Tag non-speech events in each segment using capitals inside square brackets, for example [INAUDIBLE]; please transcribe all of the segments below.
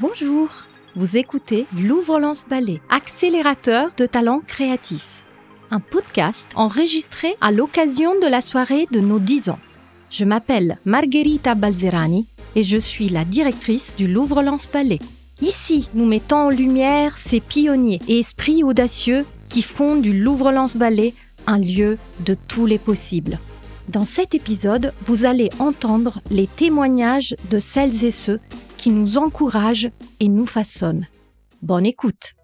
Bonjour, vous écoutez Louvre-Lance Ballet, accélérateur de talents créatifs. Un podcast enregistré à l'occasion de la soirée de nos 10 ans. Je m'appelle Margherita Balzerani et je suis la directrice du Louvre-Lance Ballet. Ici, nous mettons en lumière ces pionniers et esprits audacieux qui font du Louvre-Lance Ballet un lieu de tous les possibles. Dans cet épisode, vous allez entendre les témoignages de celles et ceux qui nous encouragent et nous façonnent. Bonne écoute.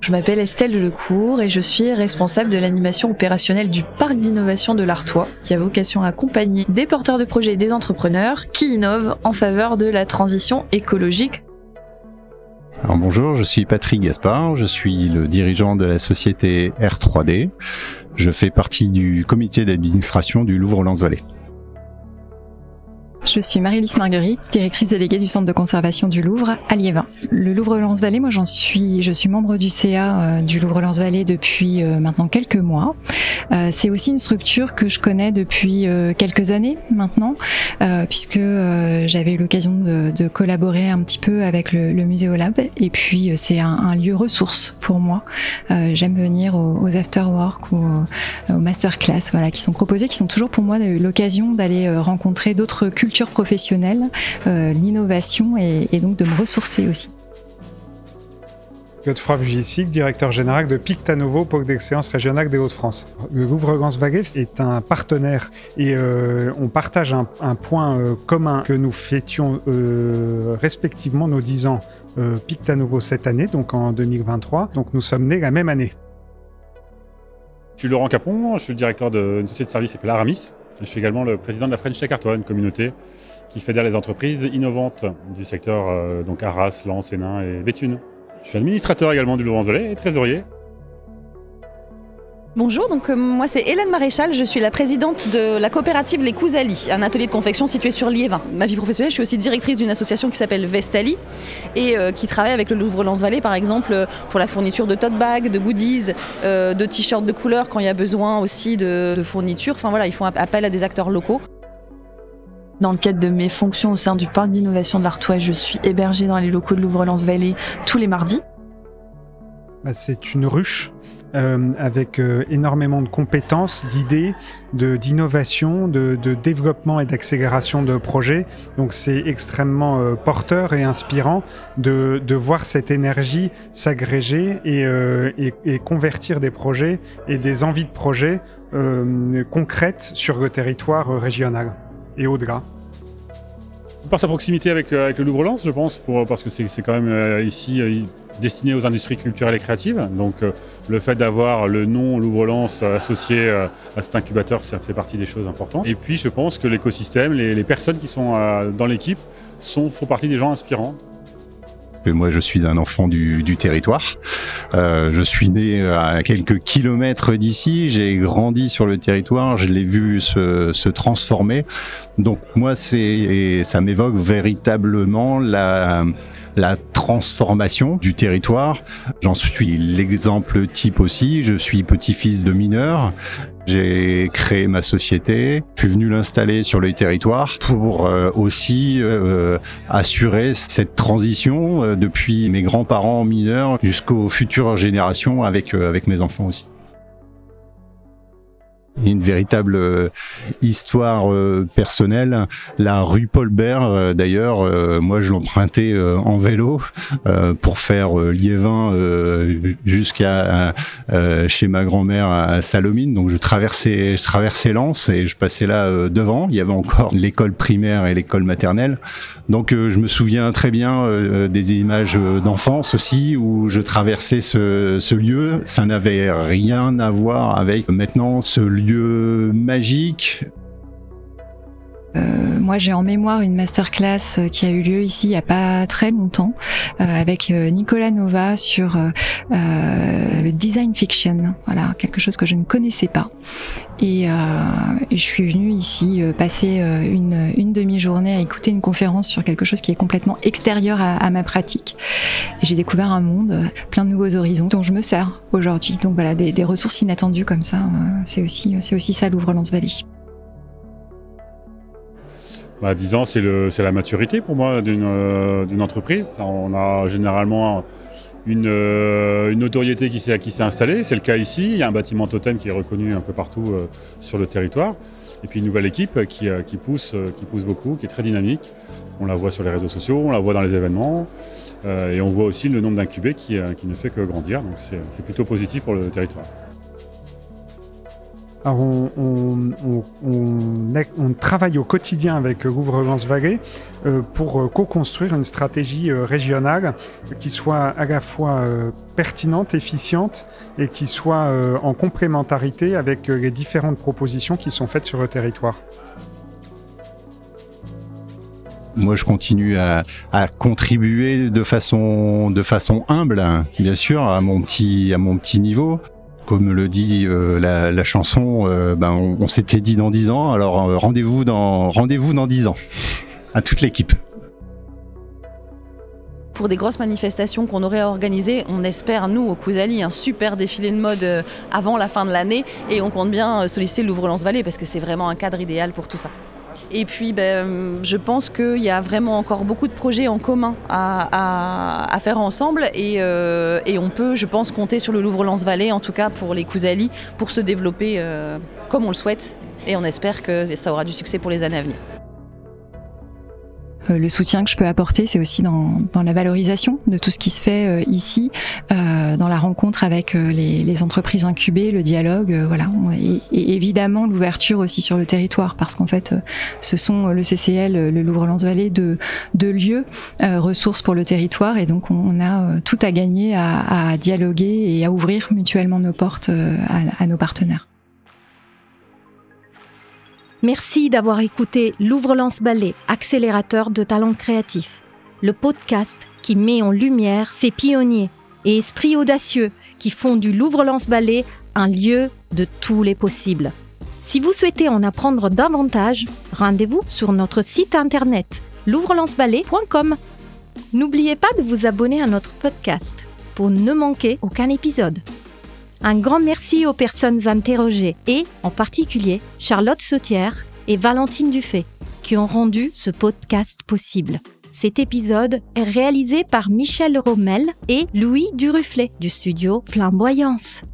Je m'appelle Estelle Lecourt et je suis responsable de l'animation opérationnelle du parc d'innovation de l'Artois, qui a vocation à accompagner des porteurs de projets et des entrepreneurs qui innovent en faveur de la transition écologique. Alors bonjour, je suis Patrick Gaspard, je suis le dirigeant de la société R3D. Je fais partie du comité d'administration du Louvre-Lens-Vallée. Je suis Marie-Lise Marguerite, directrice déléguée du Centre de conservation du Louvre à Liévin. Le Louvre-Lens-Vallée, moi j'en suis, je suis membre du CA euh, du Louvre-Lens-Vallée depuis euh, maintenant quelques mois. Euh, c'est aussi une structure que je connais depuis quelques années maintenant, puisque j'avais eu l'occasion de, collaborer un petit peu avec le, le Muséolab. Et puis c'est un, un, lieu ressource pour moi. J'aime venir aux, aux after-work ou aux, aux masterclass, voilà, qui sont proposés, qui sont toujours pour moi l'occasion d'aller rencontrer d'autres cultures professionnelle, euh, l'innovation et, et, donc de me ressourcer aussi. Godefroy Vujicic, directeur général de Pictanovo, pôle d'excellence régionale des Hauts-de-France. Le Louvre Gans-Vaguet est un partenaire et euh, on partage un, un point euh, commun que nous fêtions euh, respectivement nos 10 ans euh, Pictanovo cette année, donc en 2023. Donc nous sommes nés la même année. Je suis Laurent Capon, je suis le directeur d'une société de services qui s'appelle Aramis, je suis également le président de la French Tech Artois, une communauté qui fédère les entreprises innovantes du secteur euh, donc Arras, Lens, Hénin et Béthune. Je suis administrateur également du Laurent et trésorier. Bonjour, donc euh, moi c'est Hélène Maréchal, je suis la présidente de la coopérative Les Cousali, un atelier de confection situé sur Liévin. Ma vie professionnelle, je suis aussi directrice d'une association qui s'appelle Vestali et euh, qui travaille avec le Louvre-Lens-Vallée par exemple euh, pour la fourniture de tote bags, de goodies, de t-shirts de couleur quand il y a besoin aussi de, de fournitures. Enfin voilà, ils font appel à des acteurs locaux. Dans le cadre de mes fonctions au sein du parc d'innovation de l'Artois, je suis hébergée dans les locaux de Louvre-Lens-Vallée tous les mardis. Bah, c'est une ruche euh, avec euh, énormément de compétences, d'idées, d'innovation, de, développement et d'accélération de projets. Donc c'est extrêmement euh, porteur et inspirant de, voir cette énergie s'agréger et, euh, convertir des projets et des envies de projets euh, concrètes sur le territoire régional et au-delà. Par sa proximité avec, le Louvre-Lens, je pense, parce que c'est quand même ici destiné aux industries culturelles et créatives. Donc euh, le fait d'avoir le nom Louvre-Lens associé euh, à cet incubateur, ça fait partie des choses importantes. Et puis je pense que l'écosystème, les, les, personnes qui sont euh, dans l'équipe sont, font partie des gens inspirants. Moi, je suis un enfant du, du territoire. Euh, je suis né à quelques kilomètres d'ici. J'ai grandi sur le territoire. Je l'ai vu se, se, transformer. Donc moi, c'est ça m'évoque véritablement la la transformation du territoire. J'en suis l'exemple type aussi. Je suis petit-fils de mineur. J'ai créé ma société. Je suis venu l'installer sur le territoire pour euh, aussi euh, assurer cette transition euh, depuis mes grands-parents mineurs jusqu'aux futures générations avec, avec mes enfants aussi une véritable euh, histoire euh, personnelle. La rue Paul Bert, euh, d'ailleurs, moi je l'empruntais en vélo pour faire Liévin jusqu'à chez ma grand-mère à Salomine. Donc je traversais, je traversais Lens et je passais là devant. Il y avait encore l'école primaire et l'école maternelle. Donc je me souviens très bien des images d'enfance aussi où je traversais ce lieu. Ça n'avait rien à voir avec maintenant ce lieu magique. Euh, moi, j'ai en mémoire une masterclass qui a eu lieu ici il n'y a pas très longtemps euh, avec Nicolas Nova sur euh, le design fiction. Voilà, quelque chose que je ne connaissais pas. Et, et je suis venue ici passer une, une demi-journée à écouter une conférence sur quelque chose qui est complètement extérieur à, à ma pratique. J'ai découvert un monde, plein de nouveaux horizons dont je me sers aujourd'hui. Donc voilà, des, des, ressources inattendues comme ça, c'est aussi, c'est aussi ça l'ouvre Lance Valley. Bah, 10 ans, c'est la maturité pour moi d'une entreprise. On a généralement une, une notoriété qui s'est installée. C'est le cas ici. Il y a un bâtiment totem qui est reconnu un peu partout sur le territoire. Et puis une nouvelle équipe qui, qui, pousse, qui pousse beaucoup, qui est très dynamique. On la voit sur les réseaux sociaux, on la voit dans les événements, euh, et on voit aussi le nombre d'incubés qui, euh, qui, ne fait que grandir. Donc c'est plutôt positif pour le territoire. On, travaille au quotidien avec Louvre-Lens Vallée euh, pour co-construire une stratégie euh, régionale qui soit à la fois euh, pertinente, efficiente et qui soit en complémentarité avec les différentes propositions qui sont faites sur le territoire. Moi je continue à, contribuer de façon humble bien sûr à mon petit niveau comme le dit euh, la, chanson euh, ben on, s'était dit dans dix ans alors euh, rendez-vous dans rendez-vous dans dix ans [LAUGHS] à toute l'équipe pour des grosses manifestations qu'on aurait organisées. On espère, nous, au Kouzali, un super défilé de mode avant la fin de l'année et on compte bien solliciter l'Ouvre-Lance-Vallée parce que c'est vraiment un cadre idéal pour tout ça. Et puis, ben, je pense qu'il y a vraiment encore beaucoup de projets en commun à, faire ensemble. Euh, et, on peut, je pense, compter sur le Louvre-Lens-Vallée, en tout cas pour les Cousali, pour se développer euh, comme on le souhaite. Et on espère que ça aura du succès pour les années à venir. Euh, le soutien que je peux apporter, c'est aussi dans, dans, la valorisation de tout ce qui se fait euh, ici, euh, dans la rencontre avec les, les, entreprises incubées, le dialogue, voilà, et, évidemment l'ouverture aussi sur le territoire, parce qu'en fait, ce sont le CCL, le Louvre-Lens-Vallée, de, de lieux ressources pour le territoire, et donc on, a tout à gagner à, à, dialoguer et à ouvrir mutuellement nos portes à, à nos partenaires. Merci d'avoir écouté Louvre-Lance Ballet, accélérateur de talents créatifs, le podcast qui met en lumière ces pionniers et esprits audacieux qui font du Louvre-Lance Ballet un lieu de tous les possibles. Si vous souhaitez en apprendre davantage, rendez-vous sur notre site internet louvrelanceballet.com. N'oubliez pas de vous abonner à notre podcast pour ne manquer aucun épisode. Un grand merci aux personnes interrogées et, en particulier, Charlotte Sautière et Valentine Dufay, qui ont rendu ce podcast possible. Cet épisode est réalisé par Michel Rommel et Louis Duruflet du studio Flamboyance.